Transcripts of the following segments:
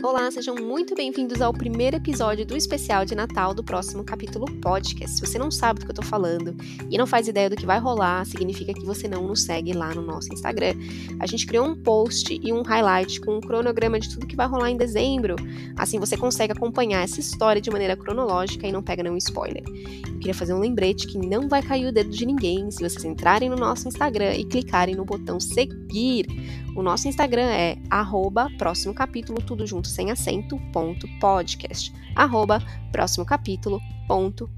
Olá, sejam muito bem-vindos ao primeiro episódio do especial de Natal do próximo capítulo podcast. Se você não sabe do que eu tô falando e não faz ideia do que vai rolar, significa que você não nos segue lá no nosso Instagram. A gente criou um post e um highlight com um cronograma de tudo que vai rolar em dezembro. Assim você consegue acompanhar essa história de maneira cronológica e não pega nenhum spoiler. Eu queria fazer um lembrete que não vai cair o dedo de ninguém se vocês entrarem no nosso Instagram e clicarem no botão seguir. O nosso Instagram é arroba próximo capítulo, tudo junto sem acento, ponto podcast. Arroba próximo capítulo, ponto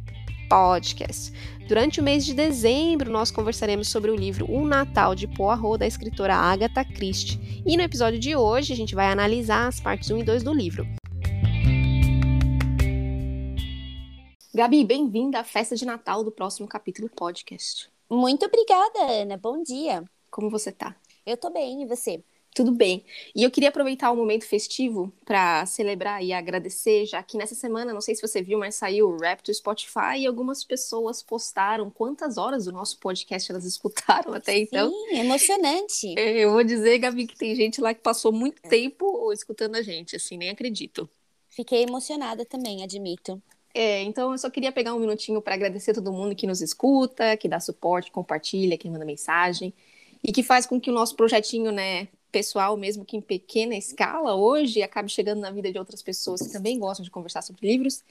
podcast. Durante o mês de dezembro, nós conversaremos sobre o livro O Natal de Poirot, da escritora Agatha Christie. E no episódio de hoje, a gente vai analisar as partes 1 e 2 do livro. Gabi, bem-vinda à festa de Natal do próximo capítulo podcast. Muito obrigada, Ana. Bom dia. Como você tá? Eu tô bem, e você? Tudo bem. E eu queria aproveitar o momento festivo para celebrar e agradecer, já que nessa semana, não sei se você viu, mas saiu o rap do Spotify e algumas pessoas postaram quantas horas do nosso podcast elas escutaram até Sim, então. Sim, emocionante. Eu vou dizer, Gabi, que tem gente lá que passou muito tempo escutando a gente, assim, nem acredito. Fiquei emocionada também, admito. É, então eu só queria pegar um minutinho para agradecer todo mundo que nos escuta, que dá suporte, compartilha, que manda mensagem e que faz com que o nosso projetinho, né, pessoal, mesmo que em pequena escala, hoje acabe chegando na vida de outras pessoas que também gostam de conversar sobre livros.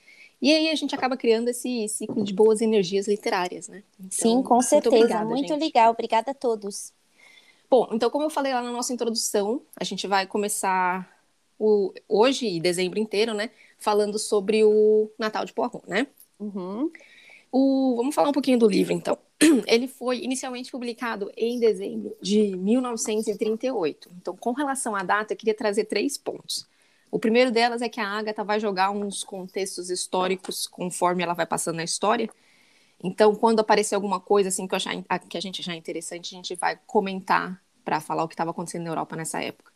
E aí a gente acaba criando esse ciclo de boas energias literárias, né? Então, Sim, com certeza. Muito, obrigada, muito legal. Obrigada a todos. Bom, então como eu falei lá na nossa introdução, a gente vai começar o, hoje e dezembro inteiro, né? Falando sobre o Natal de Poirot, né? Uhum. O, vamos falar um pouquinho do livro, então. Ele foi inicialmente publicado em dezembro de 1938. Então, com relação à data, eu queria trazer três pontos. O primeiro delas é que a Agatha vai jogar uns contextos históricos conforme ela vai passando na história. Então, quando aparecer alguma coisa assim que, achar, que a gente achar interessante, a gente vai comentar para falar o que estava acontecendo na Europa nessa época.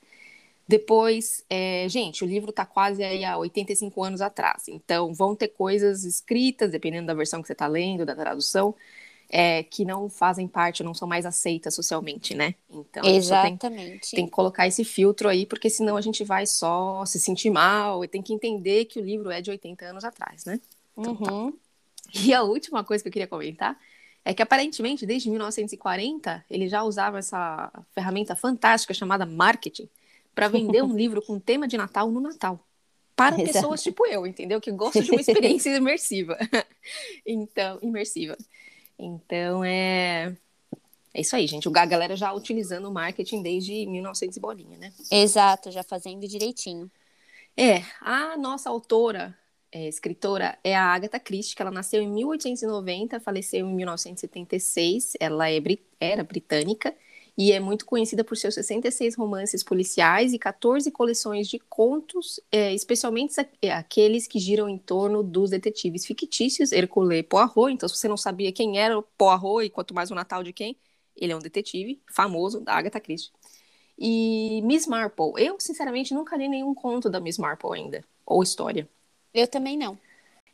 Depois, é, gente, o livro está quase aí há 85 anos atrás, então vão ter coisas escritas, dependendo da versão que você está lendo, da tradução, é, que não fazem parte, não são mais aceitas socialmente, né? Então, Exatamente. Tem, tem, que colocar esse filtro aí, porque senão a gente vai só se sentir mal e tem que entender que o livro é de 80 anos atrás, né? Então, tá. uhum. E a última coisa que eu queria comentar é que aparentemente, desde 1940, ele já usava essa ferramenta fantástica chamada marketing para vender um livro com tema de Natal no Natal. Para Exato. pessoas tipo eu, entendeu? Que gostam de uma experiência imersiva. então, imersiva. Então, é... É isso aí, gente. A galera já utilizando o marketing desde 1900 e bolinha, né? Exato, já fazendo direitinho. É, a nossa autora, é, escritora, é a Agatha Christie, que ela nasceu em 1890, faleceu em 1976. Ela é, era britânica e é muito conhecida por seus 66 romances policiais e 14 coleções de contos, é, especialmente é, aqueles que giram em torno dos detetives fictícios, Hercule Poirot. Então, se você não sabia quem era o Poirot e quanto mais o Natal de quem, ele é um detetive famoso da Agatha Christie. E Miss Marple, eu sinceramente nunca li nenhum conto da Miss Marple ainda, ou história. Eu também não.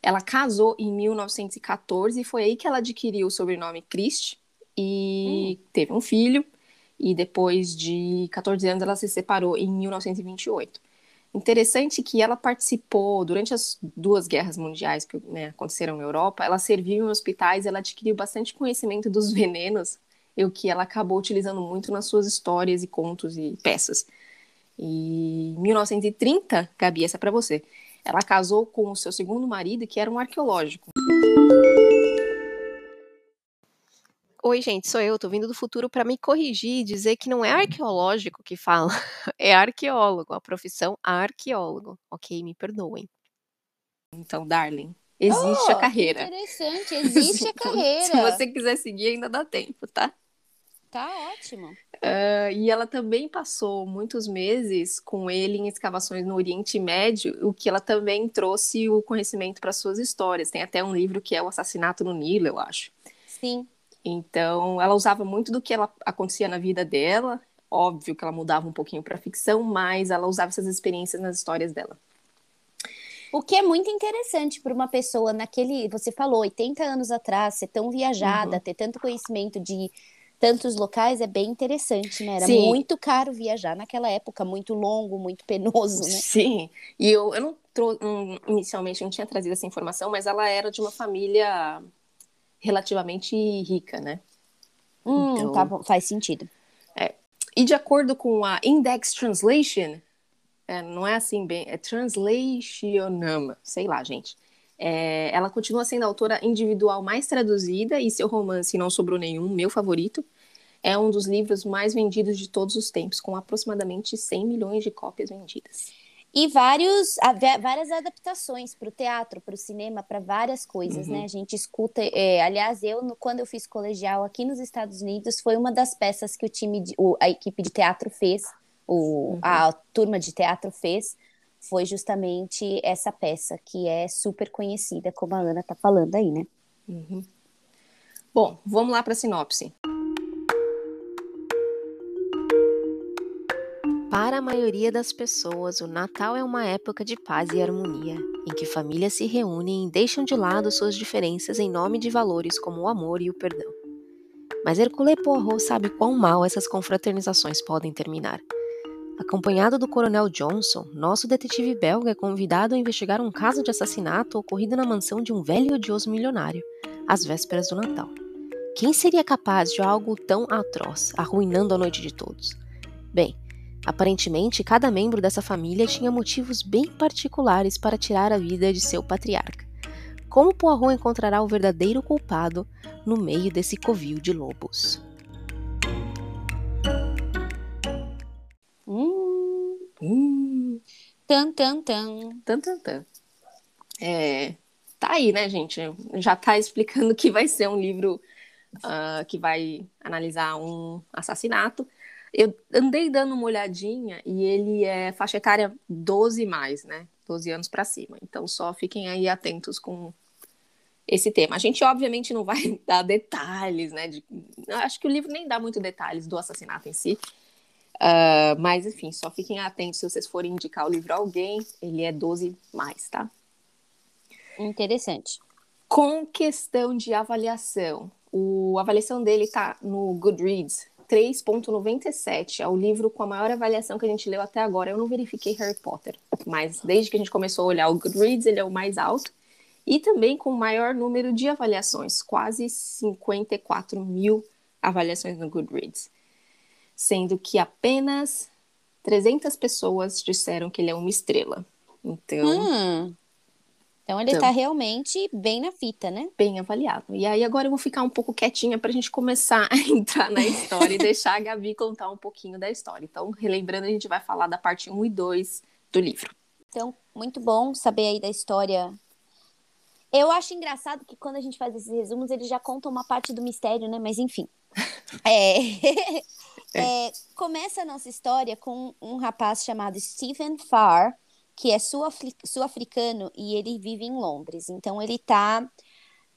Ela casou em 1914 e foi aí que ela adquiriu o sobrenome Christie e hum. teve um filho e depois de 14 anos ela se separou em 1928. Interessante que ela participou durante as duas guerras mundiais que né, aconteceram na Europa, ela serviu em hospitais, ela adquiriu bastante conhecimento dos venenos, o que ela acabou utilizando muito nas suas histórias e contos e peças. E em 1930, Gabi, essa é para você. Ela casou com o seu segundo marido, que era um arqueológico. Oi, gente, sou eu, tô vindo do futuro para me corrigir e dizer que não é arqueológico que fala, é arqueólogo, a profissão arqueólogo, ok? Me perdoem. Então, darling, existe oh, a carreira. Interessante, existe a carreira. Se você quiser seguir, ainda dá tempo, tá? Tá ótimo. Uh, e ela também passou muitos meses com ele em escavações no Oriente Médio, o que ela também trouxe o conhecimento para suas histórias. Tem até um livro que é O Assassinato no Nilo, eu acho. Sim. Então, ela usava muito do que ela acontecia na vida dela. Óbvio que ela mudava um pouquinho para ficção, mas ela usava essas experiências nas histórias dela. O que é muito interessante para uma pessoa naquele, você falou, 80 anos atrás, ser tão viajada, uhum. ter tanto conhecimento de tantos locais é bem interessante, né? Era Sim. muito caro viajar naquela época, muito longo, muito penoso, né? Sim, e eu, eu não trou inicialmente não tinha trazido essa informação, mas ela era de uma família relativamente rica, né? Hum, então, tá bom, faz sentido. É. E de acordo com a Index Translation, é, não é assim bem, é Translationama, sei lá, gente. É, ela continua sendo a autora individual mais traduzida e seu romance Não Sobrou Nenhum, meu favorito, é um dos livros mais vendidos de todos os tempos, com aproximadamente 100 milhões de cópias vendidas. E vários, várias adaptações para o teatro, para o cinema, para várias coisas, uhum. né? A gente escuta. É, aliás, eu, no, quando eu fiz colegial aqui nos Estados Unidos, foi uma das peças que o time, de, o, a equipe de teatro fez, o, uhum. a turma de teatro fez, foi justamente essa peça, que é super conhecida, como a Ana está falando aí, né? Uhum. Bom, vamos lá para a sinopse. A maioria das pessoas, o Natal é uma época de paz e harmonia, em que famílias se reúnem e deixam de lado suas diferenças em nome de valores como o amor e o perdão. Mas Hercule Poirot sabe quão mal essas confraternizações podem terminar. Acompanhado do Coronel Johnson, nosso detetive belga é convidado a investigar um caso de assassinato ocorrido na mansão de um velho e odioso milionário, às vésperas do Natal. Quem seria capaz de algo tão atroz, arruinando a noite de todos? Bem, aparentemente cada membro dessa família tinha motivos bem particulares para tirar a vida de seu patriarca. Como Poirot encontrará o verdadeiro culpado no meio desse covil de lobos? Hum. Tan, tan, tan. Tan, tan, tan. É, tá aí, né, gente? Já tá explicando que vai ser um livro uh, que vai analisar um assassinato. Eu andei dando uma olhadinha e ele é faixa etária 12 mais, né? 12 anos para cima. Então só fiquem aí atentos com esse tema. A gente obviamente não vai dar detalhes, né? De... Acho que o livro nem dá muito detalhes do assassinato em si, Uh, mas, enfim, só fiquem atentos se vocês forem indicar o livro a alguém, ele é 12 mais, tá? Interessante. Com questão de avaliação, o, a avaliação dele tá no Goodreads, 3.97, é o livro com a maior avaliação que a gente leu até agora. Eu não verifiquei Harry Potter, mas desde que a gente começou a olhar o Goodreads, ele é o mais alto. E também com o maior número de avaliações, quase 54 mil avaliações no Goodreads sendo que apenas 300 pessoas disseram que ele é uma estrela. Então. Hum. Então ele está então, realmente bem na fita, né? Bem avaliado. E aí agora eu vou ficar um pouco quietinha para a gente começar a entrar na história e deixar a Gabi contar um pouquinho da história. Então, relembrando, a gente vai falar da parte 1 e 2 do livro. Então, muito bom saber aí da história. Eu acho engraçado que quando a gente faz esses resumos, eles já contam uma parte do mistério, né? Mas enfim. é... É. É, começa a nossa história com um rapaz chamado Stephen Farr, que é sul-africano e ele vive em Londres. Então ele está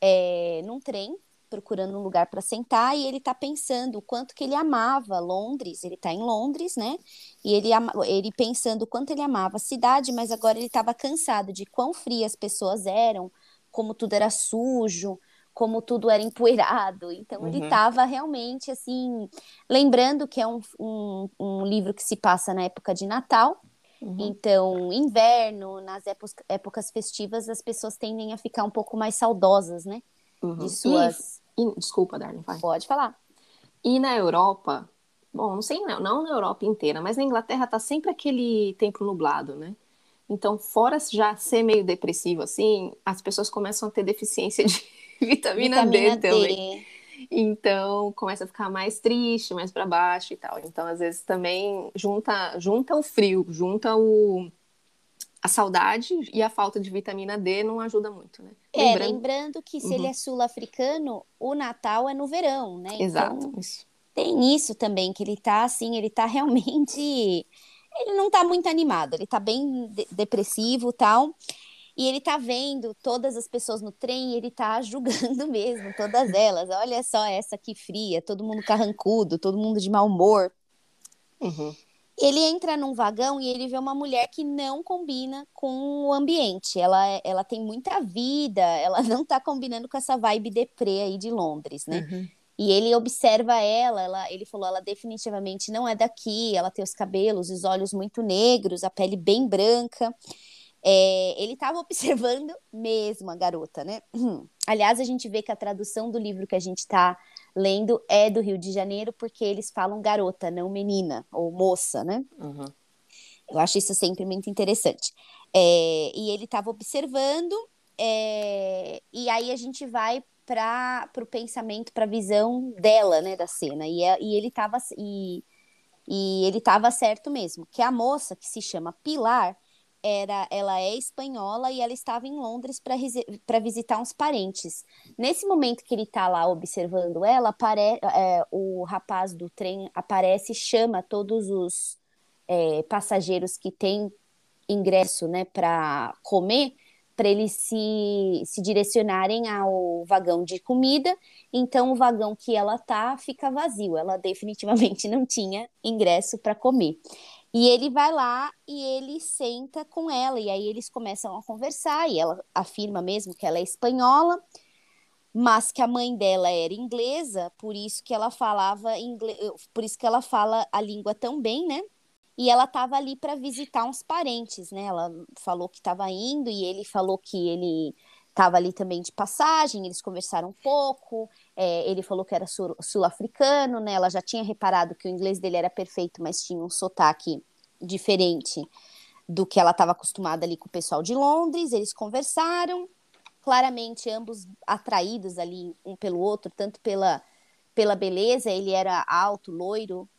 é, num trem procurando um lugar para sentar e ele está pensando o quanto que ele amava Londres. Ele está em Londres, né? E ele, ele pensando o quanto ele amava a cidade, mas agora ele estava cansado de quão frias as pessoas eram, como tudo era sujo, como tudo era empoeirado. Então uhum. ele estava realmente assim, lembrando que é um, um, um, livro que se passa na época de Natal. Uhum. Então, inverno, nas épocas, festivas, as pessoas tendem a ficar um pouco mais saudosas, né? Uhum. De suas. E, e, desculpa, Darlene, vai. Pode falar. E na Europa, bom, não sei, não, não na Europa inteira, mas na Inglaterra tá sempre aquele tempo nublado, né? Então, fora já ser meio depressivo assim, as pessoas começam a ter deficiência de vitamina, vitamina D, D também. Então começa a ficar mais triste, mais para baixo e tal. Então às vezes também junta junta o frio, junta o a saudade e a falta de vitamina D não ajuda muito, né? É, lembrando, lembrando que se uhum. ele é sul-africano, o Natal é no verão, né? Exato. Então, isso. Tem isso também, que ele tá assim, ele tá realmente. Ele não tá muito animado, ele tá bem de depressivo e tal. E ele tá vendo todas as pessoas no trem e ele tá julgando mesmo, todas elas. Olha só essa aqui fria, todo mundo carrancudo, todo mundo de mau humor. Uhum. Ele entra num vagão e ele vê uma mulher que não combina com o ambiente. Ela, ela tem muita vida, ela não tá combinando com essa vibe deprê aí de Londres, né? Uhum. E ele observa ela, ela, ele falou, ela definitivamente não é daqui, ela tem os cabelos, os olhos muito negros, a pele bem branca. É, ele estava observando mesmo a garota, né? Aliás, a gente vê que a tradução do livro que a gente está lendo é do Rio de Janeiro, porque eles falam garota, não menina ou moça, né? Uhum. Eu acho isso sempre muito interessante. É, e ele estava observando, é, e aí a gente vai para o pensamento, para a visão dela, né, da cena. E, é, e ele estava e, e ele estava certo mesmo, que a moça que se chama Pilar era, ela é espanhola e ela estava em Londres para visitar uns parentes. Nesse momento que ele está lá observando ela, apare, é, o rapaz do trem aparece e chama todos os é, passageiros que têm ingresso, né, para comer para eles se, se direcionarem ao vagão de comida. Então, o vagão que ela tá fica vazio. Ela definitivamente não tinha ingresso para comer. E ele vai lá e ele senta com ela, e aí eles começam a conversar, e ela afirma mesmo que ela é espanhola, mas que a mãe dela era inglesa, por isso que ela falava inglês, por isso que ela fala a língua tão bem, né? e ela estava ali para visitar uns parentes, né? Ela falou que estava indo e ele falou que ele estava ali também de passagem, eles conversaram um pouco, é, ele falou que era sul-africano, né? Ela já tinha reparado que o inglês dele era perfeito, mas tinha um sotaque diferente do que ela estava acostumada ali com o pessoal de Londres, eles conversaram, claramente ambos atraídos ali um pelo outro, tanto pela, pela beleza, ele era alto, loiro,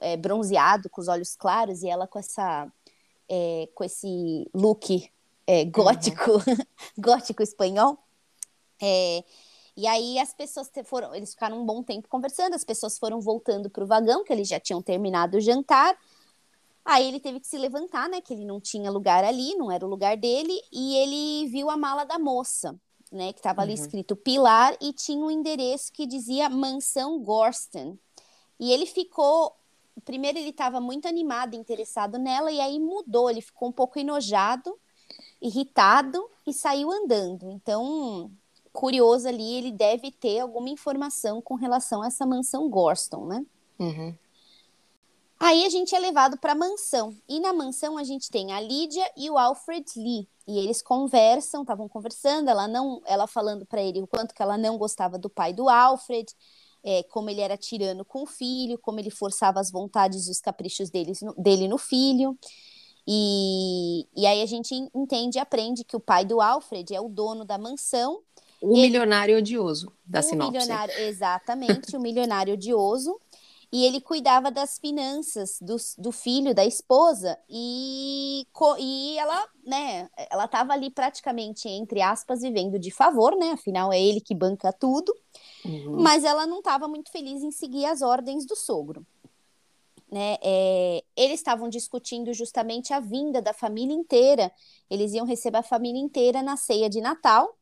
é, bronzeado, com os olhos claros, e ela com essa é, com esse look é, gótico, uhum. gótico espanhol. É, e aí as pessoas foram, eles ficaram um bom tempo conversando, as pessoas foram voltando para o vagão, que eles já tinham terminado o jantar. Aí ele teve que se levantar, né? Que ele não tinha lugar ali, não era o lugar dele, e ele viu a mala da moça, né? Que estava ali uhum. escrito Pilar e tinha um endereço que dizia Mansão Gorsten. E ele ficou primeiro ele estava muito animado, interessado nela, e aí mudou, ele ficou um pouco enojado, irritado e saiu andando. Então, curioso ali, ele deve ter alguma informação com relação a essa mansão Gorston, né? Uhum. Aí a gente é levado para a mansão. E na mansão a gente tem a Lídia e o Alfred Lee. E eles conversam, estavam conversando, ela não, ela falando para ele o quanto que ela não gostava do pai do Alfred, é, como ele era tirano com o filho, como ele forçava as vontades e os caprichos deles, no, dele no filho. E, e aí a gente entende e aprende que o pai do Alfred é o dono da mansão. O ele, milionário odioso da o sinopse. Milionário, exatamente, o milionário odioso e ele cuidava das finanças do, do filho, da esposa, e, e ela, né, ela estava ali praticamente, entre aspas, vivendo de favor, né, afinal é ele que banca tudo, uhum. mas ela não estava muito feliz em seguir as ordens do sogro. Né, é, eles estavam discutindo justamente a vinda da família inteira, eles iam receber a família inteira na ceia de Natal,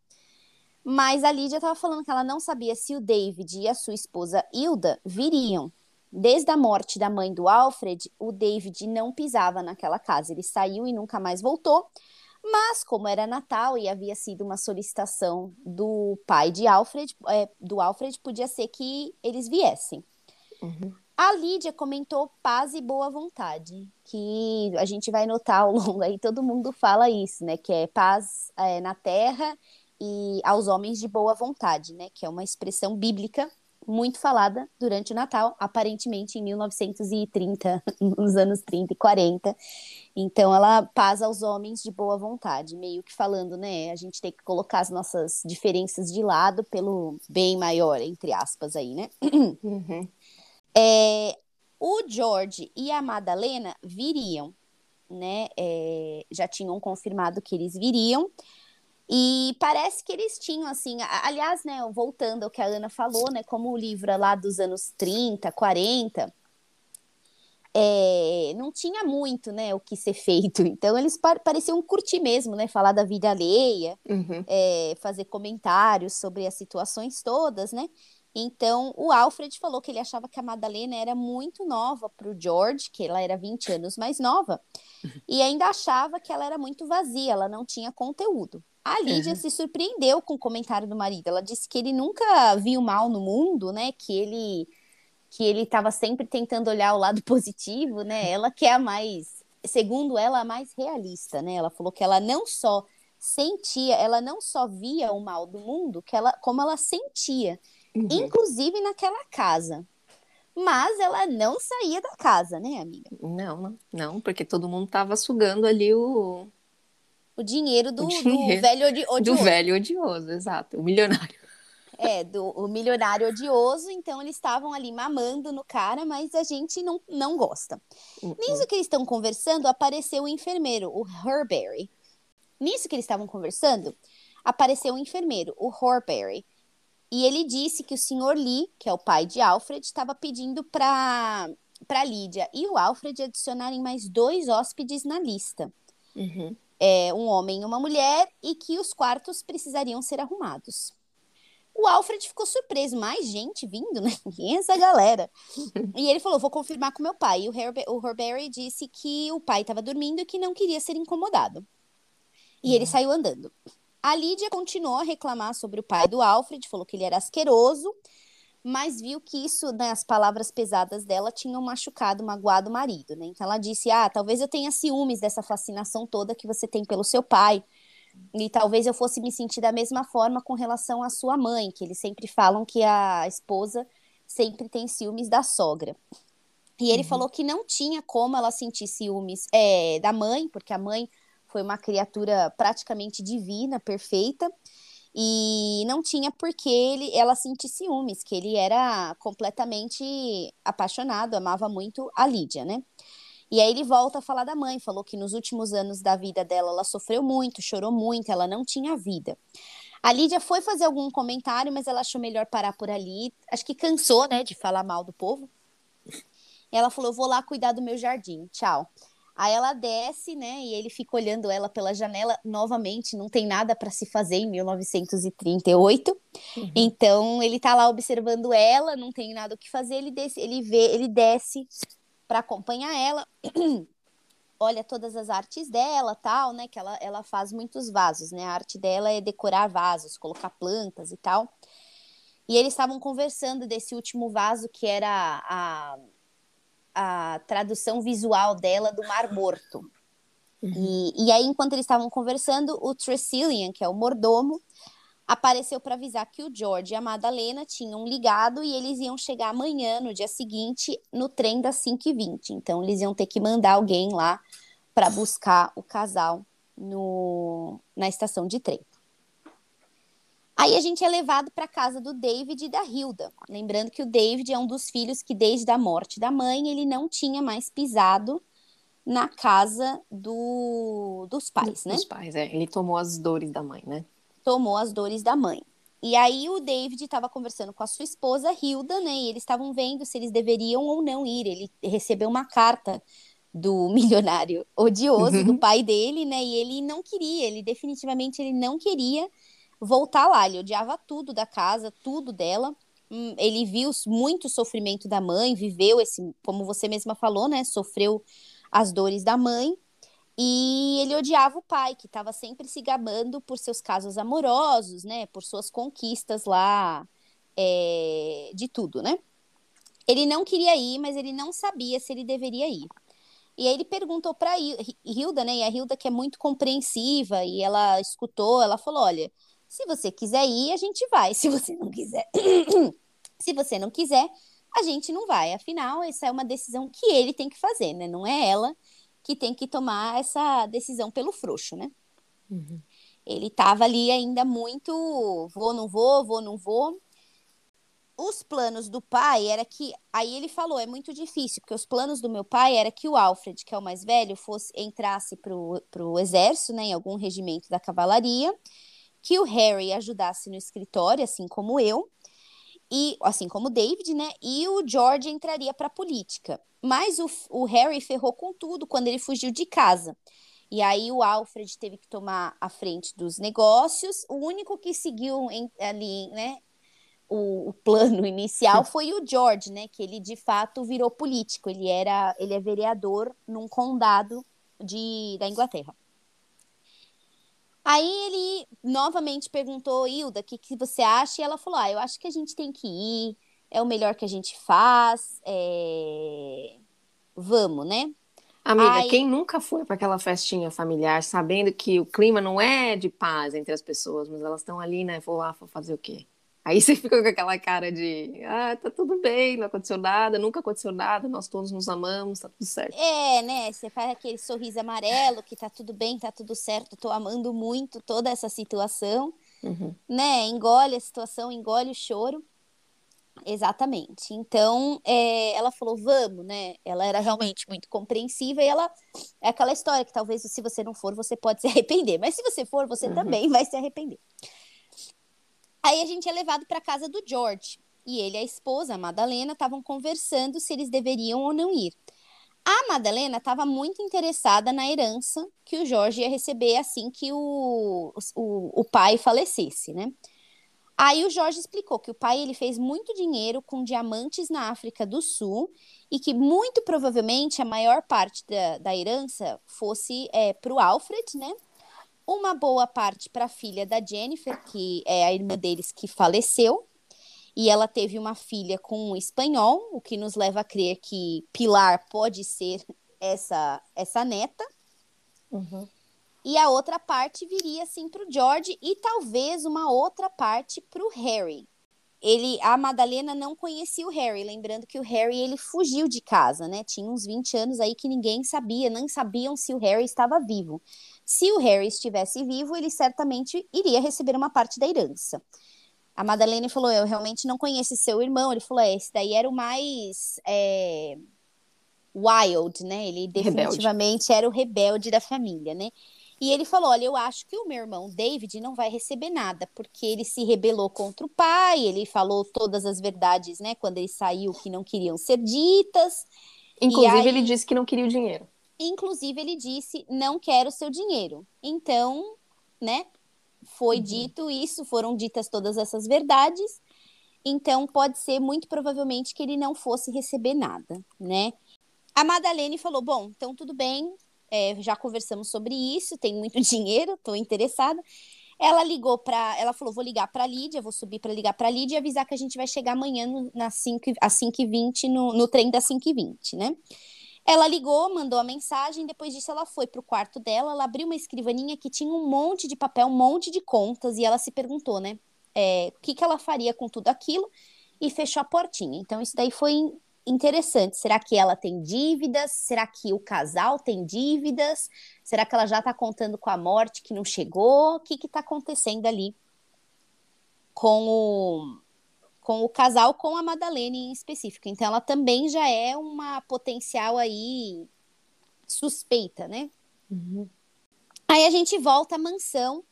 mas a Lídia estava falando que ela não sabia se o David e a sua esposa Hilda viriam. Desde a morte da mãe do Alfred, o David não pisava naquela casa. Ele saiu e nunca mais voltou. Mas, como era Natal e havia sido uma solicitação do pai de Alfred, é, do Alfred, podia ser que eles viessem. Uhum. A Lídia comentou paz e boa vontade, que a gente vai notar ao longo aí, todo mundo fala isso, né? Que é paz é, na terra e aos homens de boa vontade, né? Que é uma expressão bíblica muito falada durante o Natal, aparentemente em 1930, nos anos 30 e 40. Então ela paz aos homens de boa vontade, meio que falando, né? A gente tem que colocar as nossas diferenças de lado pelo bem maior, entre aspas, aí, né? Uhum. É, o George e a Madalena viriam, né? É, já tinham confirmado que eles viriam. E parece que eles tinham, assim, aliás, né, voltando ao que a Ana falou, né, como o livro é lá dos anos 30, 40, é, não tinha muito, né, o que ser feito. Então, eles pareciam curtir mesmo, né, falar da vida alheia, uhum. é, fazer comentários sobre as situações todas, né, Então, o Alfred falou que ele achava que a Madalena era muito nova para o George, que ela era 20 anos mais nova, e ainda achava que ela era muito vazia, ela não tinha conteúdo. A Lídia uhum. se surpreendeu com o comentário do marido. Ela disse que ele nunca viu mal no mundo, né? Que ele que ele estava sempre tentando olhar o lado positivo, né? Ela que é a mais, segundo ela, a mais realista, né? Ela falou que ela não só sentia, ela não só via o mal do mundo, que ela, como ela sentia uhum. inclusive naquela casa. Mas ela não saía da casa, né, amiga? Não, não, porque todo mundo tava sugando ali o. O dinheiro do, o dinheiro do velho odioso. Do velho odioso, exato. O milionário. É, do o milionário odioso, então eles estavam ali mamando no cara, mas a gente não, não gosta. Uhum. Nisso que eles estão conversando, apareceu o enfermeiro, o Herberry. Nisso que eles estavam conversando, apareceu o enfermeiro, o Horberry. E ele disse que o senhor Lee, que é o pai de Alfred, estava pedindo para para Lídia e o Alfred adicionarem mais dois hóspedes na lista. Uhum. É, um homem e uma mulher, e que os quartos precisariam ser arrumados. O Alfred ficou surpreso, mais gente vindo, né? Quem é essa galera? e ele falou: vou confirmar com meu pai. E o, Herb o Herberry disse que o pai estava dormindo e que não queria ser incomodado. E uhum. ele saiu andando. A Lídia continuou a reclamar sobre o pai do Alfred, falou que ele era asqueroso, mas viu que isso, né, as palavras pesadas dela tinham machucado, magoado o marido, né? Então ela disse: "Ah, talvez eu tenha ciúmes dessa fascinação toda que você tem pelo seu pai, e talvez eu fosse me sentir da mesma forma com relação à sua mãe, que eles sempre falam que a esposa sempre tem ciúmes da sogra. E ele uhum. falou que não tinha como ela sentir ciúmes é, da mãe, porque a mãe foi uma criatura praticamente divina, perfeita, e não tinha por que ele, ela sentir ciúmes, que ele era completamente apaixonado, amava muito a Lídia, né? E aí ele volta a falar da mãe, falou que nos últimos anos da vida dela ela sofreu muito, chorou muito, ela não tinha vida. A Lídia foi fazer algum comentário, mas ela achou melhor parar por ali. Acho que cansou, né, de falar mal do povo. Ela falou: "Vou lá cuidar do meu jardim. Tchau". Aí ela desce, né? E ele fica olhando ela pela janela. Novamente, não tem nada para se fazer em 1938. Uhum. Então ele tá lá observando ela, não tem nada o que fazer. Ele desce, ele vê, ele desce para acompanhar ela. Olha todas as artes dela, tal, né? Que ela, ela faz muitos vasos, né? A arte dela é decorar vasos, colocar plantas e tal. E eles estavam conversando desse último vaso que era a a tradução visual dela do Mar Morto. Uhum. E, e aí, enquanto eles estavam conversando, o Tressilian, que é o mordomo, apareceu para avisar que o George e a Madalena tinham ligado e eles iam chegar amanhã, no dia seguinte, no trem das 5h20. Então, eles iam ter que mandar alguém lá para buscar o casal no, na estação de trem. Aí a gente é levado para casa do David e da Hilda. Lembrando que o David é um dos filhos que, desde a morte da mãe, ele não tinha mais pisado na casa do, dos pais, né? Dos pais, é. Ele tomou as dores da mãe, né? Tomou as dores da mãe. E aí o David estava conversando com a sua esposa Hilda, né? E eles estavam vendo se eles deveriam ou não ir. Ele recebeu uma carta do milionário odioso uhum. do pai dele, né? E ele não queria, ele definitivamente ele não queria voltar lá. Ele odiava tudo da casa, tudo dela. Hum, ele viu muito sofrimento da mãe, viveu esse, como você mesma falou, né? Sofreu as dores da mãe. E ele odiava o pai, que estava sempre se gabando por seus casos amorosos, né? Por suas conquistas lá, é, de tudo, né? Ele não queria ir, mas ele não sabia se ele deveria ir. E aí ele perguntou para Hilda, né? E a Hilda, que é muito compreensiva, e ela escutou, ela falou: olha, se você quiser ir, a gente vai. Se você não quiser, se você não quiser, a gente não vai. Afinal, essa é uma decisão que ele tem que fazer, né? Não é ela que tem que tomar essa decisão pelo frouxo, né? Uhum. Ele estava ali ainda muito vou, não vou, vou, não vou. Os planos do pai era que. Aí ele falou: é muito difícil, porque os planos do meu pai era que o Alfred, que é o mais velho, fosse entrasse para o exército, né, em algum regimento da cavalaria, que o Harry ajudasse no escritório, assim como eu, e assim como o David, né? E o George entraria para a política. Mas o, o Harry ferrou com tudo quando ele fugiu de casa. E aí o Alfred teve que tomar a frente dos negócios. O único que seguiu em, ali, né, o, o, plano inicial foi o George, né? Que ele de fato virou político. Ele era, ele é vereador num condado de, da Inglaterra. Aí ele novamente perguntou, Hilda, o que, que você acha? E ela falou: Ah, eu acho que a gente tem que ir, é o melhor que a gente faz, é... vamos, né? Amiga, Aí... quem nunca foi para aquela festinha familiar sabendo que o clima não é de paz entre as pessoas, mas elas estão ali, né? Vou lá, vou fazer o quê? Aí você fica com aquela cara de, ah, tá tudo bem, não aconteceu nada, nunca aconteceu nada, nós todos nos amamos, tá tudo certo. É, né? Você faz aquele sorriso amarelo, que tá tudo bem, tá tudo certo, tô amando muito toda essa situação, uhum. né? Engole a situação, engole o choro. Exatamente. Então, é, ela falou, vamos, né? Ela era realmente muito compreensiva e ela. É aquela história que talvez se você não for, você pode se arrepender. Mas se você for, você uhum. também vai se arrepender. Aí a gente é levado para casa do George. E ele e a esposa, a Madalena, estavam conversando se eles deveriam ou não ir. A Madalena estava muito interessada na herança que o Jorge ia receber assim que o, o, o pai falecesse, né? Aí o Jorge explicou que o pai ele fez muito dinheiro com diamantes na África do Sul e que muito provavelmente a maior parte da, da herança fosse é, para o Alfred, né? Uma boa parte para a filha da Jennifer, que é a irmã deles que faleceu, e ela teve uma filha com um espanhol, o que nos leva a crer que Pilar pode ser essa essa neta. Uhum. E a outra parte viria assim para o George e talvez uma outra parte para o Harry. Ele, a Madalena não conhecia o Harry, lembrando que o Harry ele fugiu de casa, né? Tinha uns 20 anos aí que ninguém sabia, nem sabiam se o Harry estava vivo. Se o Harry estivesse vivo, ele certamente iria receber uma parte da herança. A Madalena falou: Eu realmente não conheço seu irmão. Ele falou: é, Esse daí era o mais é, wild, né? Ele definitivamente rebelde. era o rebelde da família, né? E ele falou: Olha, eu acho que o meu irmão David não vai receber nada, porque ele se rebelou contra o pai, ele falou todas as verdades, né? Quando ele saiu que não queriam ser ditas. Inclusive, aí... ele disse que não queria o dinheiro. Inclusive, ele disse: não quero seu dinheiro. Então, né? Foi uhum. dito isso, foram ditas todas essas verdades. Então, pode ser muito provavelmente que ele não fosse receber nada, né? A Madalene falou: bom, então tudo bem, é, já conversamos sobre isso, tem muito dinheiro, estou interessada. Ela ligou para, ela falou, vou ligar para Lídia, vou subir para ligar para Lídia e avisar que a gente vai chegar amanhã no, na 5, às 5h20 no, no trem das 5h20, né? Ela ligou, mandou a mensagem, depois disso ela foi pro quarto dela, ela abriu uma escrivaninha que tinha um monte de papel, um monte de contas, e ela se perguntou, né, é, o que, que ela faria com tudo aquilo, e fechou a portinha. Então, isso daí foi interessante. Será que ela tem dívidas? Será que o casal tem dívidas? Será que ela já está contando com a morte que não chegou? O que está acontecendo ali com o, com o casal com a Madalene em específico. Então ela também já é uma potencial aí suspeita, né? Uhum. Aí a gente volta à mansão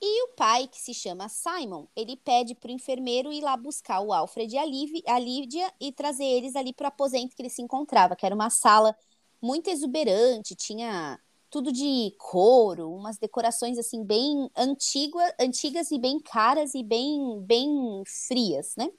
e o pai, que se chama Simon, ele pede para o enfermeiro ir lá buscar o Alfred e a, Liv, a Lídia e trazer eles ali para o aposento que ele se encontrava, que era uma sala muito exuberante, tinha tudo de couro, umas decorações assim bem antiga, antigas e bem caras e bem bem frias, né?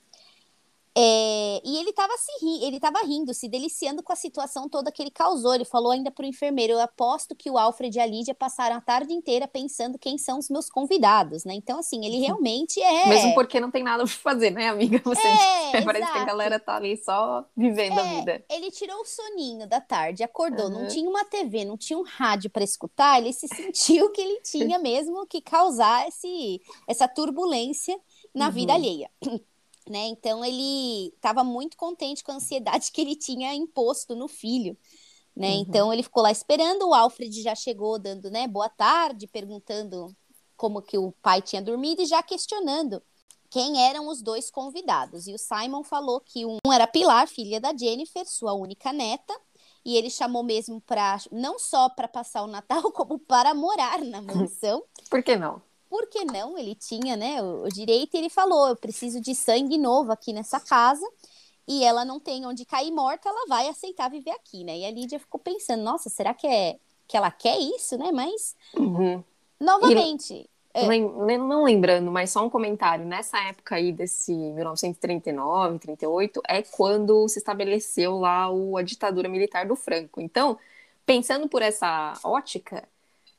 E ele estava se ri, ele tava rindo, se deliciando com a situação toda que ele causou. Ele falou ainda para o enfermeiro: Eu aposto que o Alfred e a Lídia passaram a tarde inteira pensando quem são os meus convidados, né? Então, assim, ele realmente é. Mesmo porque não tem nada para fazer, né, amiga? Você é, parece exato. que a galera tá ali só vivendo é, a vida. Ele tirou o soninho da tarde, acordou, uhum. não tinha uma TV, não tinha um rádio para escutar, ele se sentiu que ele tinha mesmo que causar esse, essa turbulência na uhum. vida alheia. Né? Então ele estava muito contente com a ansiedade que ele tinha imposto no filho. Né? Uhum. Então ele ficou lá esperando, o Alfred já chegou dando, né, boa tarde, perguntando como que o pai tinha dormido e já questionando quem eram os dois convidados. E o Simon falou que um era Pilar, filha da Jennifer, sua única neta, e ele chamou mesmo para não só para passar o Natal, como para morar na mansão. Por que não? Por que não? Ele tinha né, o, o direito e ele falou: eu preciso de sangue novo aqui nessa casa e ela não tem onde cair morta, ela vai aceitar viver aqui, né? E a Lídia ficou pensando, nossa, será que é que ela quer isso, né? Mas uhum. novamente, É. Não lembrando, mas só um comentário. Nessa época aí, desse 1939, 38, é quando se estabeleceu lá o, a ditadura militar do Franco. Então, pensando por essa ótica,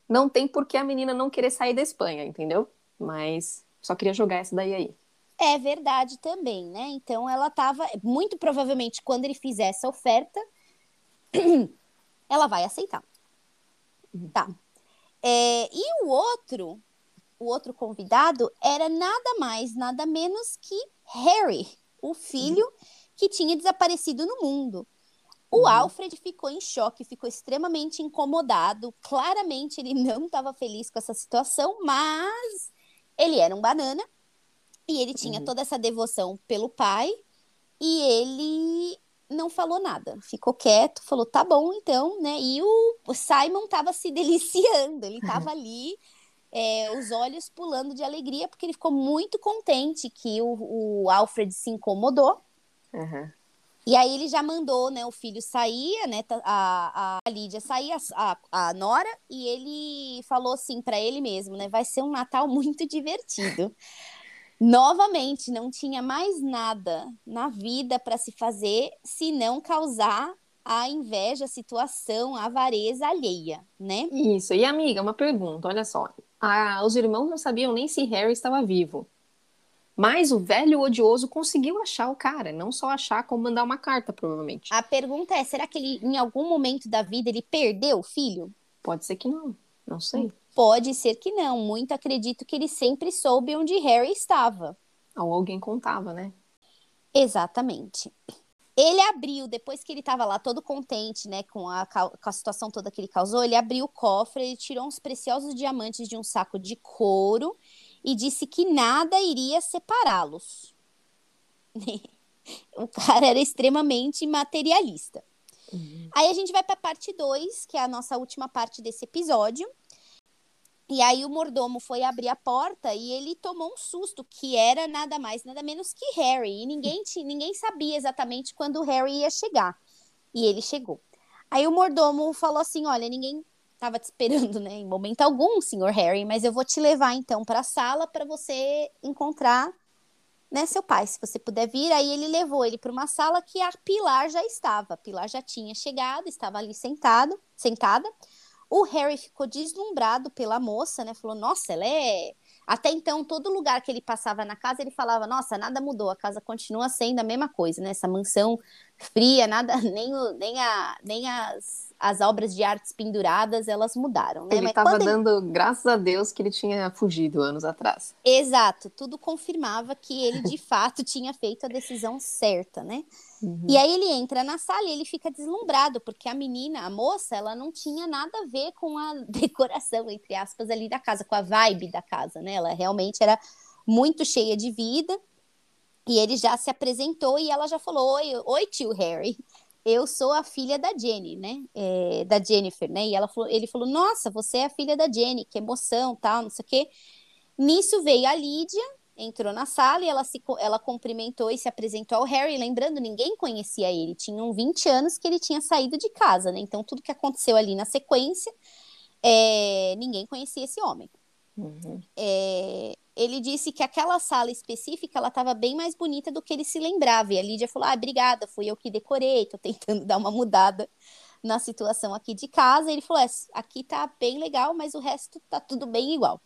não tem por que a menina não querer sair da Espanha, entendeu? Mas só queria jogar essa daí aí. É verdade também, né? Então ela estava, muito provavelmente, quando ele fizer essa oferta, ela vai aceitar. Uhum. Tá. É, e o outro, o outro convidado era nada mais, nada menos que Harry, o filho uhum. que tinha desaparecido no mundo. O uhum. Alfred ficou em choque, ficou extremamente incomodado. Claramente ele não estava feliz com essa situação, mas ele era um banana e ele tinha uhum. toda essa devoção pelo pai e ele não falou nada, ficou quieto, falou tá bom então, né? E o Simon estava se deliciando, ele estava ali, é, os olhos pulando de alegria porque ele ficou muito contente que o, o Alfred se incomodou. Uhum. E aí ele já mandou, né? O filho saía, né? A, a Lídia saía, a, a Nora, e ele falou assim para ele mesmo, né? Vai ser um Natal muito divertido. Novamente, não tinha mais nada na vida para se fazer se não causar a inveja, a situação, a avareza alheia, né? Isso. E amiga, uma pergunta, olha só. Ah, os irmãos não sabiam nem se Harry estava vivo. Mas o velho odioso conseguiu achar o cara, não só achar como mandar uma carta, provavelmente. A pergunta é: será que ele, em algum momento da vida, ele perdeu o filho? Pode ser que não, não sei. Pode ser que não. Muito acredito que ele sempre soube onde Harry estava. Ou alguém contava, né? Exatamente. Ele abriu, depois que ele estava lá todo contente, né, com a, com a situação toda que ele causou, ele abriu o cofre, e tirou uns preciosos diamantes de um saco de couro e disse que nada iria separá-los. o cara era extremamente materialista. Uhum. Aí a gente vai para a parte 2, que é a nossa última parte desse episódio. E aí o mordomo foi abrir a porta e ele tomou um susto, que era nada mais, nada menos que Harry. E ninguém, ninguém sabia exatamente quando o Harry ia chegar. E ele chegou. Aí o mordomo falou assim: Olha, ninguém estava te esperando, né, em momento algum, senhor Harry, mas eu vou te levar então para a sala para você encontrar, né, seu pai, se você puder vir. Aí ele levou ele para uma sala que a Pilar já estava. A Pilar já tinha chegado, estava ali sentado, sentada. O Harry ficou deslumbrado pela moça, né? Falou: "Nossa, ela é até então, todo lugar que ele passava na casa, ele falava: Nossa, nada mudou, a casa continua sendo a mesma coisa, né? Essa mansão fria, nada, nem, o, nem, a, nem as, as obras de artes penduradas, elas mudaram, né? Ele estava dando ele... graças a Deus que ele tinha fugido anos atrás. Exato, tudo confirmava que ele de fato tinha feito a decisão certa, né? Uhum. E aí ele entra na sala e ele fica deslumbrado, porque a menina, a moça, ela não tinha nada a ver com a decoração, entre aspas, ali da casa, com a vibe da casa, né? Ela realmente era muito cheia de vida. E ele já se apresentou e ela já falou: Oi, oi tio Harry. Eu sou a filha da Jenny, né? É, da Jennifer, né? E ela falou, ele falou: Nossa, você é a filha da Jenny, que emoção, tal, não sei o quê. Nisso veio a Lídia, entrou na sala e ela, se, ela cumprimentou e se apresentou ao Harry. Lembrando, ninguém conhecia ele. Tinham 20 anos que ele tinha saído de casa, né? Então, tudo que aconteceu ali na sequência, é, ninguém conhecia esse homem. Uhum. É, ele disse que aquela sala específica ela estava bem mais bonita do que ele se lembrava. E a Lídia falou: Ah, obrigada, fui eu que decorei, tô tentando dar uma mudada na situação aqui de casa. Ele falou: é, aqui tá bem legal, mas o resto tá tudo bem igual.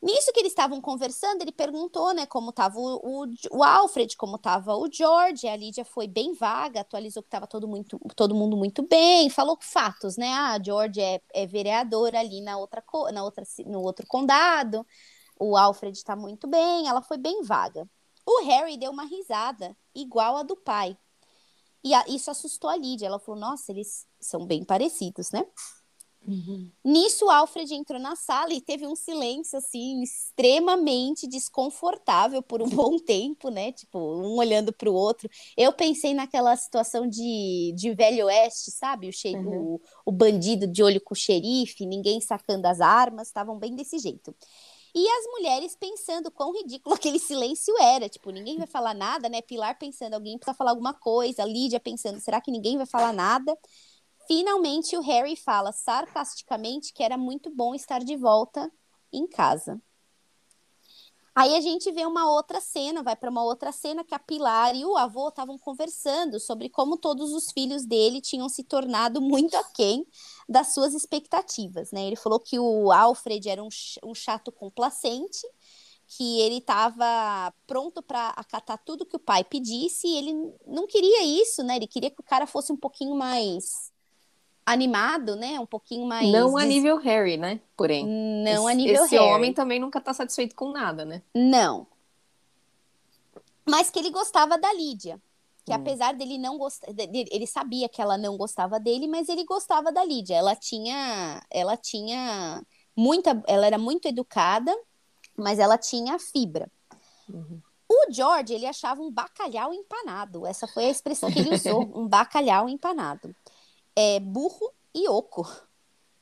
Nisso que eles estavam conversando, ele perguntou, né, como estava o, o, o, Alfred, como estava o George. A Lídia foi bem vaga, atualizou que estava todo, muito, todo mundo muito bem, falou fatos, né? Ah, George é, é vereador ali na outra, na outra, no outro condado. O Alfred está muito bem. Ela foi bem vaga. O Harry deu uma risada, igual a do pai. E a, isso assustou a Lídia. Ela falou: Nossa, eles são bem parecidos, né? Uhum. Nisso, o Alfred entrou na sala e teve um silêncio, assim, extremamente desconfortável por um bom tempo, né? Tipo, um olhando para o outro. Eu pensei naquela situação de, de Velho Oeste, sabe? O, xer... uhum. o, o bandido de olho com o xerife, ninguém sacando as armas, estavam bem desse jeito. E as mulheres pensando quão ridículo aquele silêncio era. Tipo, ninguém vai falar nada, né? Pilar pensando, alguém precisa falar alguma coisa. Lídia pensando, será que ninguém vai falar nada? Finalmente o Harry fala sarcasticamente que era muito bom estar de volta em casa. Aí a gente vê uma outra cena, vai para uma outra cena que a Pilar e o avô estavam conversando sobre como todos os filhos dele tinham se tornado muito aquém das suas expectativas, né? Ele falou que o Alfred era um, um chato complacente, que ele estava pronto para acatar tudo que o pai pedisse e ele não queria isso, né? Ele queria que o cara fosse um pouquinho mais animado, né? Um pouquinho mais. Não a nível Harry, né? Porém. Não esse, a nível esse Harry. Esse homem também nunca tá satisfeito com nada, né? Não. Mas que ele gostava da Lídia. Que hum. apesar dele não gostar. Ele sabia que ela não gostava dele, mas ele gostava da Lídia. Ela tinha. Ela tinha muita. Ela era muito educada, mas ela tinha fibra. Uhum. O George, ele achava um bacalhau empanado. Essa foi a expressão que ele usou, um bacalhau empanado é burro e oco.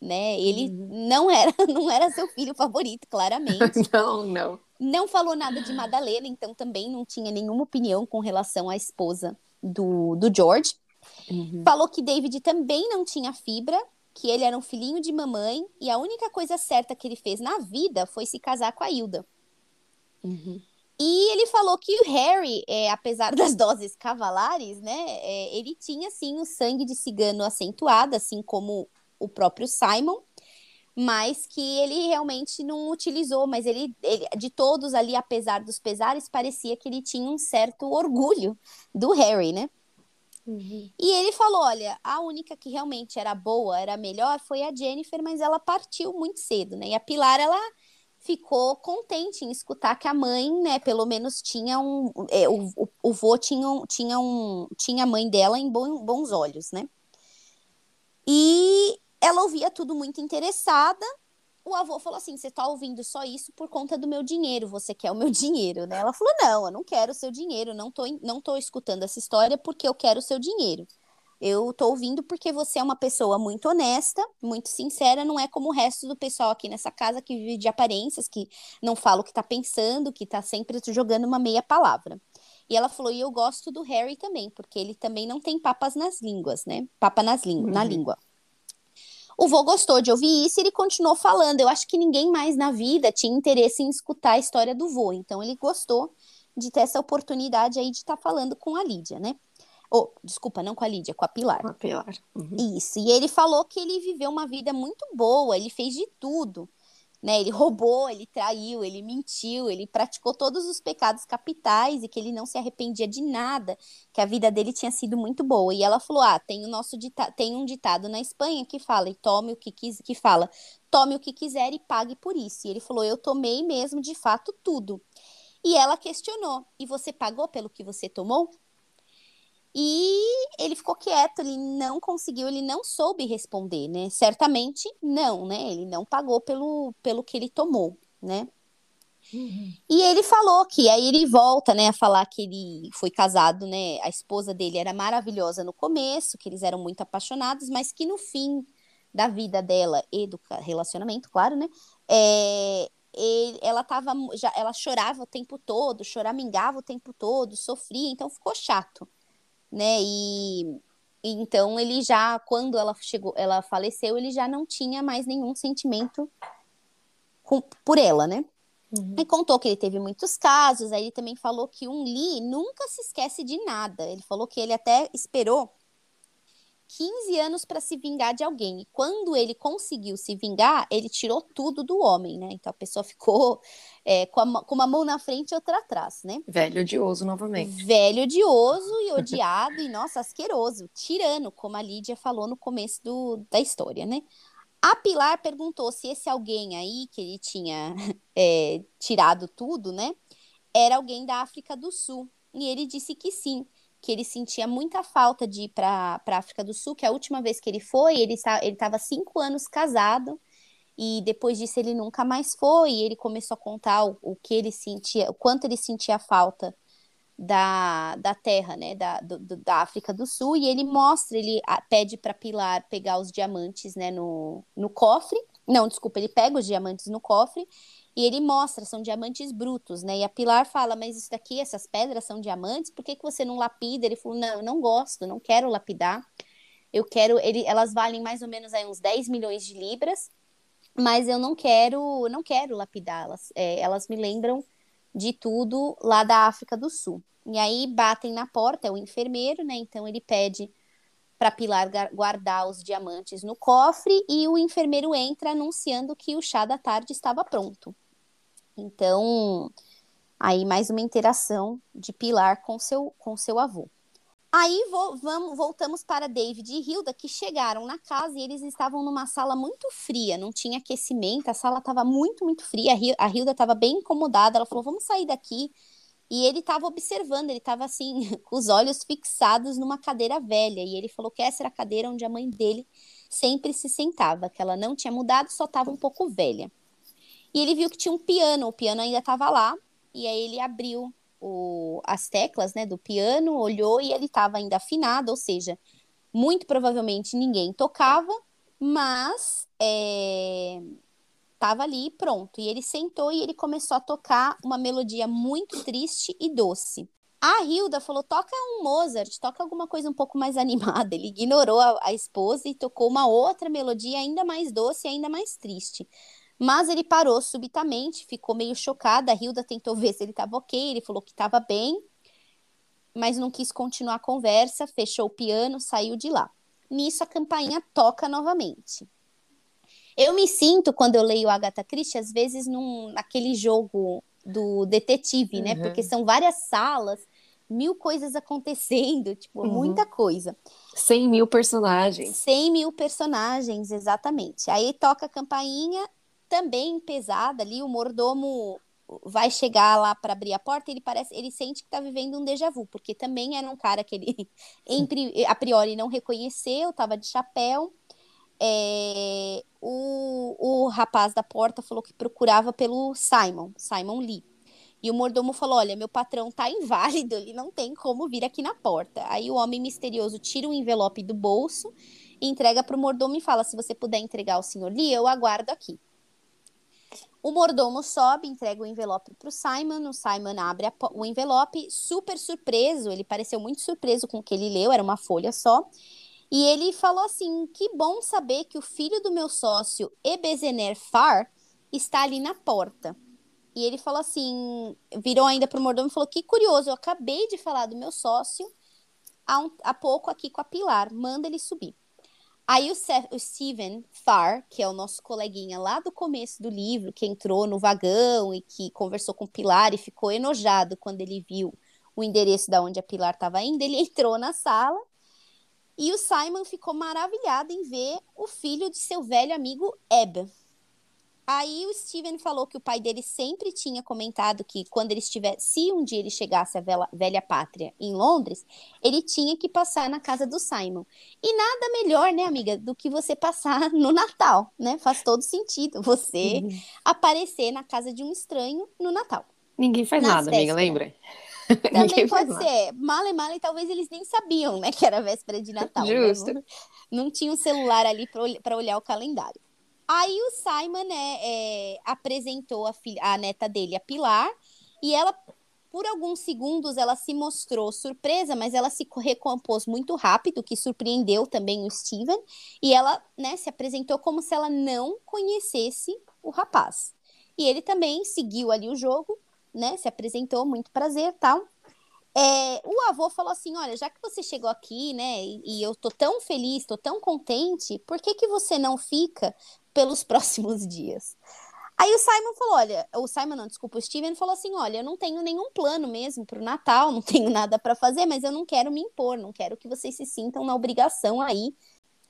Né? Ele uhum. não era não era seu filho favorito, claramente. não, não. Não falou nada de Madalena, então também não tinha nenhuma opinião com relação à esposa do, do George. Uhum. Falou que David também não tinha fibra, que ele era um filhinho de mamãe, e a única coisa certa que ele fez na vida foi se casar com a Hilda. Uhum. E ele falou que o Harry, é, apesar das doses cavalares, né, é, ele tinha sim o sangue de cigano acentuado, assim como o próprio Simon, mas que ele realmente não utilizou, mas ele, ele, de todos ali, apesar dos pesares, parecia que ele tinha um certo orgulho do Harry, né? Uhum. E ele falou: olha, a única que realmente era boa, era melhor, foi a Jennifer, mas ela partiu muito cedo, né? E a Pilar, ela ficou contente em escutar que a mãe, né, pelo menos tinha um. É, o, o, o vô tinha, tinha, um, tinha a mãe dela em bom, bons olhos, né? E ela ouvia tudo muito interessada. O avô falou assim: você tá ouvindo só isso por conta do meu dinheiro, você quer o meu dinheiro, né? Ela falou: não, eu não quero o seu dinheiro, não tô, não tô escutando essa história porque eu quero o seu dinheiro. Eu tô ouvindo porque você é uma pessoa muito honesta, muito sincera, não é como o resto do pessoal aqui nessa casa que vive de aparências, que não fala o que tá pensando, que tá sempre jogando uma meia palavra. E ela falou: e eu gosto do Harry também, porque ele também não tem papas nas línguas, né? Papa nas uhum. na língua. O vô gostou de ouvir isso e ele continuou falando. Eu acho que ninguém mais na vida tinha interesse em escutar a história do vô, então ele gostou de ter essa oportunidade aí de estar tá falando com a Lídia, né? Oh, desculpa, não com a Lídia, com a Pilar. Com a Pilar. Uhum. Isso. E ele falou que ele viveu uma vida muito boa, ele fez de tudo. Né? Ele roubou, ele traiu, ele mentiu, ele praticou todos os pecados capitais e que ele não se arrependia de nada, que a vida dele tinha sido muito boa. E ela falou: "Ah, tem o nosso dita tem um ditado na Espanha que fala: e "Tome o que quis que fala: "Tome o que quiser e pague por isso". E ele falou: "Eu tomei mesmo de fato tudo". E ela questionou: "E você pagou pelo que você tomou?" E ele ficou quieto, ele não conseguiu, ele não soube responder, né? Certamente não, né? Ele não pagou pelo, pelo que ele tomou, né? Uhum. E ele falou que aí ele volta, né, a falar que ele foi casado, né? A esposa dele era maravilhosa no começo, que eles eram muito apaixonados, mas que no fim da vida dela e do relacionamento, claro, né? É, ele, ela tava já, ela chorava o tempo todo, choramingava o tempo todo, sofria, então ficou chato né? E então ele já, quando ela chegou, ela faleceu, ele já não tinha mais nenhum sentimento com, por ela, né? Uhum. E contou que ele teve muitos casos, aí ele também falou que um Lee nunca se esquece de nada. Ele falou que ele até esperou 15 anos para se vingar de alguém. E quando ele conseguiu se vingar, ele tirou tudo do homem, né? Então a pessoa ficou é, com, a, com, uma mão na frente e outra atrás, né? Velho odioso novamente. Velho odioso e odiado e, nossa, asqueroso. Tirano, como a Lídia falou no começo do, da história, né? A Pilar perguntou se esse alguém aí, que ele tinha é, tirado tudo, né? Era alguém da África do Sul. E ele disse que sim que ele sentia muita falta de ir para a África do Sul, que a última vez que ele foi, ele estava cinco anos casado, e depois disso ele nunca mais foi, e ele começou a contar o, o que ele sentia, o quanto ele sentia falta da, da terra, né, da, do, da África do Sul, e ele mostra, ele pede para Pilar pegar os diamantes, né, no, no cofre, não, desculpa, ele pega os diamantes no cofre, e ele mostra, são diamantes brutos, né? E a Pilar fala, mas isso daqui, essas pedras são diamantes, por que, que você não lapida? Ele falou, não, eu não gosto, não quero lapidar. Eu quero, ele, elas valem mais ou menos aí uns 10 milhões de libras. mas eu não quero, não quero lapidá-las. É, elas me lembram de tudo lá da África do Sul. E aí batem na porta, é o enfermeiro, né? Então ele pede para Pilar guardar os diamantes no cofre e o enfermeiro entra anunciando que o chá da tarde estava pronto. Então, aí mais uma interação de Pilar com seu com seu avô. Aí vo vamos, voltamos para David e Hilda, que chegaram na casa e eles estavam numa sala muito fria, não tinha aquecimento, a sala estava muito, muito fria. A Hilda estava bem incomodada, ela falou: Vamos sair daqui. E ele estava observando, ele estava assim, com os olhos fixados numa cadeira velha. E ele falou que essa era a cadeira onde a mãe dele sempre se sentava, que ela não tinha mudado, só estava um pouco velha. E ele viu que tinha um piano, o piano ainda estava lá, e aí ele abriu o, as teclas né, do piano, olhou e ele estava ainda afinado, ou seja, muito provavelmente ninguém tocava, mas estava é, ali pronto. E ele sentou e ele começou a tocar uma melodia muito triste e doce. A Hilda falou: toca um Mozart, toca alguma coisa um pouco mais animada. Ele ignorou a, a esposa e tocou uma outra melodia ainda mais doce e ainda mais triste. Mas ele parou subitamente, ficou meio chocada. A Hilda tentou ver se ele estava ok, ele falou que estava bem, mas não quis continuar a conversa, fechou o piano, saiu de lá. Nisso a campainha toca novamente. Eu me sinto, quando eu leio Agatha Christie, às vezes num, naquele jogo do detetive, né? Uhum. Porque são várias salas, mil coisas acontecendo, tipo, uhum. muita coisa. Cem mil personagens. Cem mil personagens, exatamente. Aí toca a campainha, também pesada ali, o mordomo vai chegar lá para abrir a porta, ele parece, ele sente que está vivendo um déjà vu, porque também era um cara que ele a priori não reconheceu, estava de chapéu. É, o, o rapaz da porta falou que procurava pelo Simon, Simon Lee. E o mordomo falou: Olha, meu patrão tá inválido, ele não tem como vir aqui na porta. Aí o homem misterioso tira um envelope do bolso, entrega para o mordomo e fala: Se você puder entregar ao senhor Lee, eu aguardo aqui. O mordomo sobe, entrega o envelope para o Simon. O Simon abre a, o envelope, super surpreso. Ele pareceu muito surpreso com o que ele leu, era uma folha só. E ele falou assim: Que bom saber que o filho do meu sócio, Ebezener Far, está ali na porta. E ele falou assim: virou ainda para o mordomo e falou: Que curioso, eu acabei de falar do meu sócio há, um, há pouco aqui com a Pilar, manda ele subir. Aí o, o Steven Farr, que é o nosso coleguinha lá do começo do livro, que entrou no vagão e que conversou com Pilar e ficou enojado quando ele viu o endereço da onde a Pilar estava indo, ele entrou na sala e o Simon ficou maravilhado em ver o filho de seu velho amigo Eb, Aí o Steven falou que o pai dele sempre tinha comentado que quando ele estiver, se um dia ele chegasse à velha, velha pátria em Londres, ele tinha que passar na casa do Simon. E nada melhor, né, amiga, do que você passar no Natal, né? Faz todo sentido você uhum. aparecer na casa de um estranho no Natal. Ninguém faz nada, amiga, lembra? Também pode ser. Male, male, talvez eles nem sabiam, né, que era véspera de Natal. Né? Justo. Né? Não, não tinha um celular ali para olhar o calendário. Aí o Simon né, é, apresentou a, filha, a neta dele, a Pilar, e ela, por alguns segundos, ela se mostrou surpresa, mas ela se recompôs muito rápido, que surpreendeu também o Steven, e ela né, se apresentou como se ela não conhecesse o rapaz. E ele também seguiu ali o jogo, né? Se apresentou, muito prazer, tal. É, o avô falou assim: olha, já que você chegou aqui, né, e, e eu tô tão feliz, tô tão contente, por que que você não fica pelos próximos dias? Aí o Simon falou: olha, o Simon não, desculpa, o Steven falou assim: olha, eu não tenho nenhum plano mesmo pro Natal, não tenho nada para fazer, mas eu não quero me impor, não quero que vocês se sintam na obrigação aí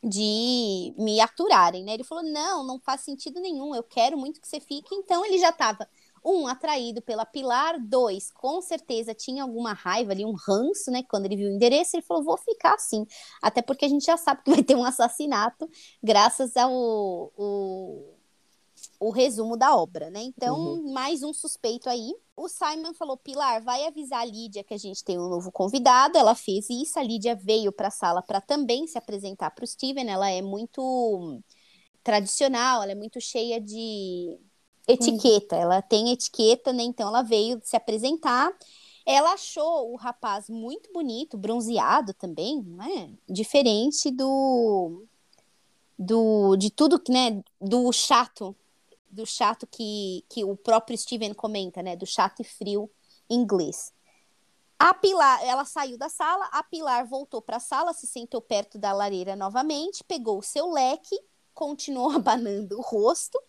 de me aturarem, né? Ele falou: não, não faz sentido nenhum, eu quero muito que você fique. Então ele já tava um, atraído pela Pilar. Dois, com certeza tinha alguma raiva ali, um ranço, né? Quando ele viu o endereço, ele falou: vou ficar assim. Até porque a gente já sabe que vai ter um assassinato, graças ao o, o resumo da obra, né? Então, uhum. mais um suspeito aí. O Simon falou: Pilar, vai avisar a Lídia que a gente tem um novo convidado. Ela fez isso. A Lídia veio para a sala para também se apresentar para o Steven. Ela é muito tradicional, ela é muito cheia de etiqueta. Ela tem etiqueta, né? Então ela veio se apresentar. Ela achou o rapaz muito bonito, bronzeado também, né? Diferente do do de tudo que, né, do chato, do chato que, que o próprio Steven comenta, né, do chato e frio inglês. A Pilar, ela saiu da sala, a Pilar voltou para a sala, se sentou perto da lareira novamente, pegou o seu leque, continuou abanando o rosto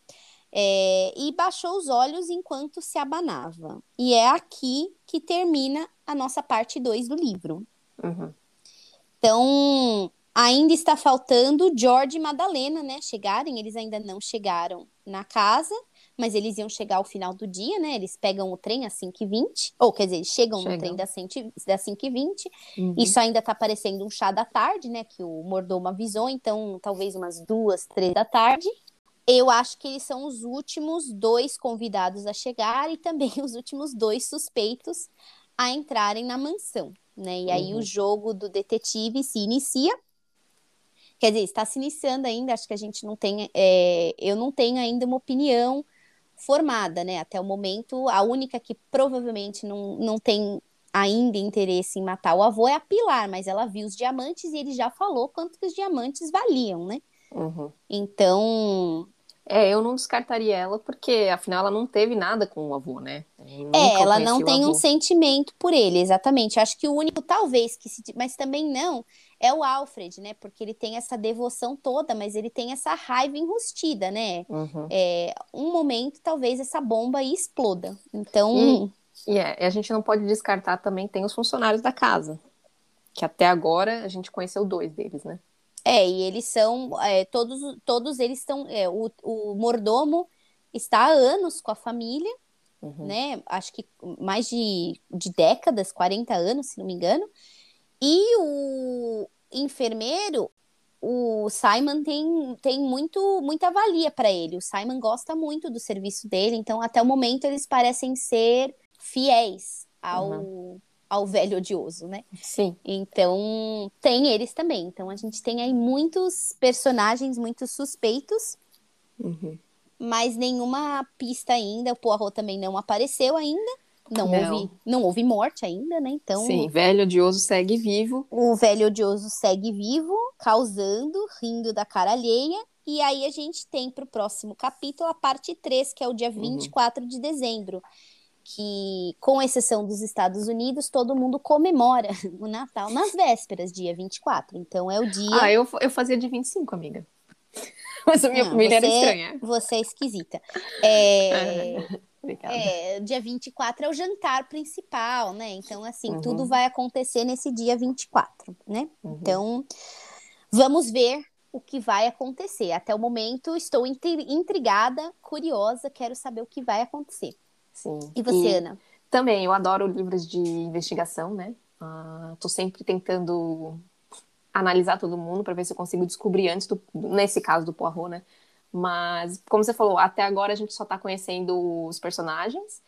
é, e baixou os olhos enquanto se abanava. E é aqui que termina a nossa parte 2 do livro. Uhum. Então, ainda está faltando George e Madalena, né? Chegarem, eles ainda não chegaram na casa, mas eles iam chegar ao final do dia, né? Eles pegam o trem às 5h20, ou quer dizer, eles chegam, chegam. no trem das 5h20. Uhum. Isso ainda tá parecendo um chá da tarde, né? Que o mordomo avisou, então talvez umas duas, três da tarde. Eu acho que eles são os últimos dois convidados a chegar e também os últimos dois suspeitos a entrarem na mansão, né? E aí uhum. o jogo do detetive se inicia. Quer dizer, está se iniciando ainda, acho que a gente não tem. É, eu não tenho ainda uma opinião formada, né? Até o momento, a única que provavelmente não, não tem ainda interesse em matar o avô é a Pilar, mas ela viu os diamantes e ele já falou quanto que os diamantes valiam, né? Uhum. Então, é, eu não descartaria ela, porque afinal ela não teve nada com o avô, né? É, ela não tem um sentimento por ele, exatamente. Acho que o único, talvez, que se. Mas também não, é o Alfred, né? Porque ele tem essa devoção toda, mas ele tem essa raiva enrustida, né? Uhum. É, um momento, talvez essa bomba aí exploda. Então. E, é, a gente não pode descartar também, tem os funcionários da casa. Que até agora a gente conheceu dois deles, né? É, e eles são, é, todos, todos eles estão, é, o, o mordomo está há anos com a família, uhum. né, acho que mais de, de décadas, 40 anos, se não me engano, e o enfermeiro, o Simon tem, tem muito, muita valia para ele, o Simon gosta muito do serviço dele, então até o momento eles parecem ser fiéis ao... Uhum ao velho odioso, né? Sim. Então, tem eles também. Então, a gente tem aí muitos personagens, muitos suspeitos, uhum. mas nenhuma pista ainda. O Poirot também não apareceu ainda. Não, não, houve, não houve morte ainda, né? Então. Sim, velho odioso segue vivo. O velho odioso segue vivo, causando, rindo da cara alheia. E aí a gente tem para o próximo capítulo a parte 3, que é o dia 24 uhum. de dezembro que, com exceção dos Estados Unidos, todo mundo comemora o Natal nas vésperas, dia 24. Então é o dia. Ah, eu, eu fazia de 25, amiga. Mas a minha Não, família você, era estranha. Você é esquisita. É, é, dia 24 é o jantar principal, né? Então, assim, uhum. tudo vai acontecer nesse dia 24, né? Uhum. Então, vamos ver o que vai acontecer. Até o momento, estou intrigada, curiosa, quero saber o que vai acontecer. Sim. E você, e Ana? Também, eu adoro livros de investigação, né? Uh, tô sempre tentando analisar todo mundo para ver se eu consigo descobrir antes, do, nesse caso do Poirot, né? Mas, como você falou, até agora a gente só tá conhecendo os personagens.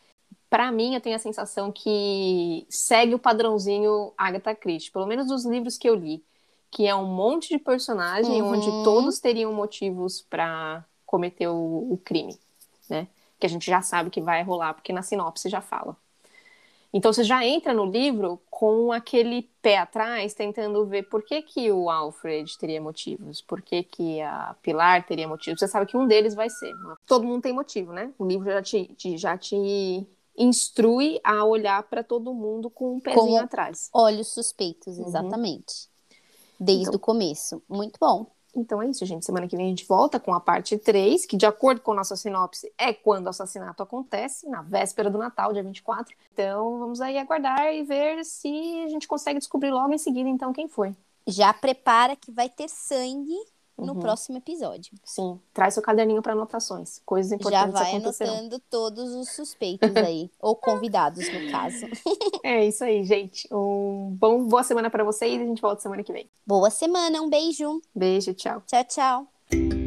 Para mim, eu tenho a sensação que segue o padrãozinho Agatha Christie, pelo menos dos livros que eu li, que é um monte de personagem uhum. onde todos teriam motivos para cometer o, o crime, né? Que a gente já sabe que vai rolar, porque na sinopse já fala. Então você já entra no livro com aquele pé atrás, tentando ver por que, que o Alfred teria motivos, por que, que a Pilar teria motivos. Você sabe que um deles vai ser. Todo mundo tem motivo, né? O livro já te, te já te instrui a olhar para todo mundo com um pezinho com atrás. Olhos suspeitos, uhum. exatamente. Uhum. Desde então, o começo. Muito bom. Então é isso, gente. Semana que vem a gente volta com a parte 3, que de acordo com a nossa sinopse é quando o assassinato acontece, na véspera do Natal, dia 24. Então vamos aí aguardar e ver se a gente consegue descobrir logo em seguida então quem foi. Já prepara que vai ter sangue no uhum. próximo episódio. Sim, traz seu caderninho para anotações, coisas importantes Já vai anotando todos os suspeitos aí, ou convidados no caso. é isso aí, gente. Um bom boa semana para vocês e a gente volta semana que vem. Boa semana, um beijo. Beijo, tchau. Tchau, tchau.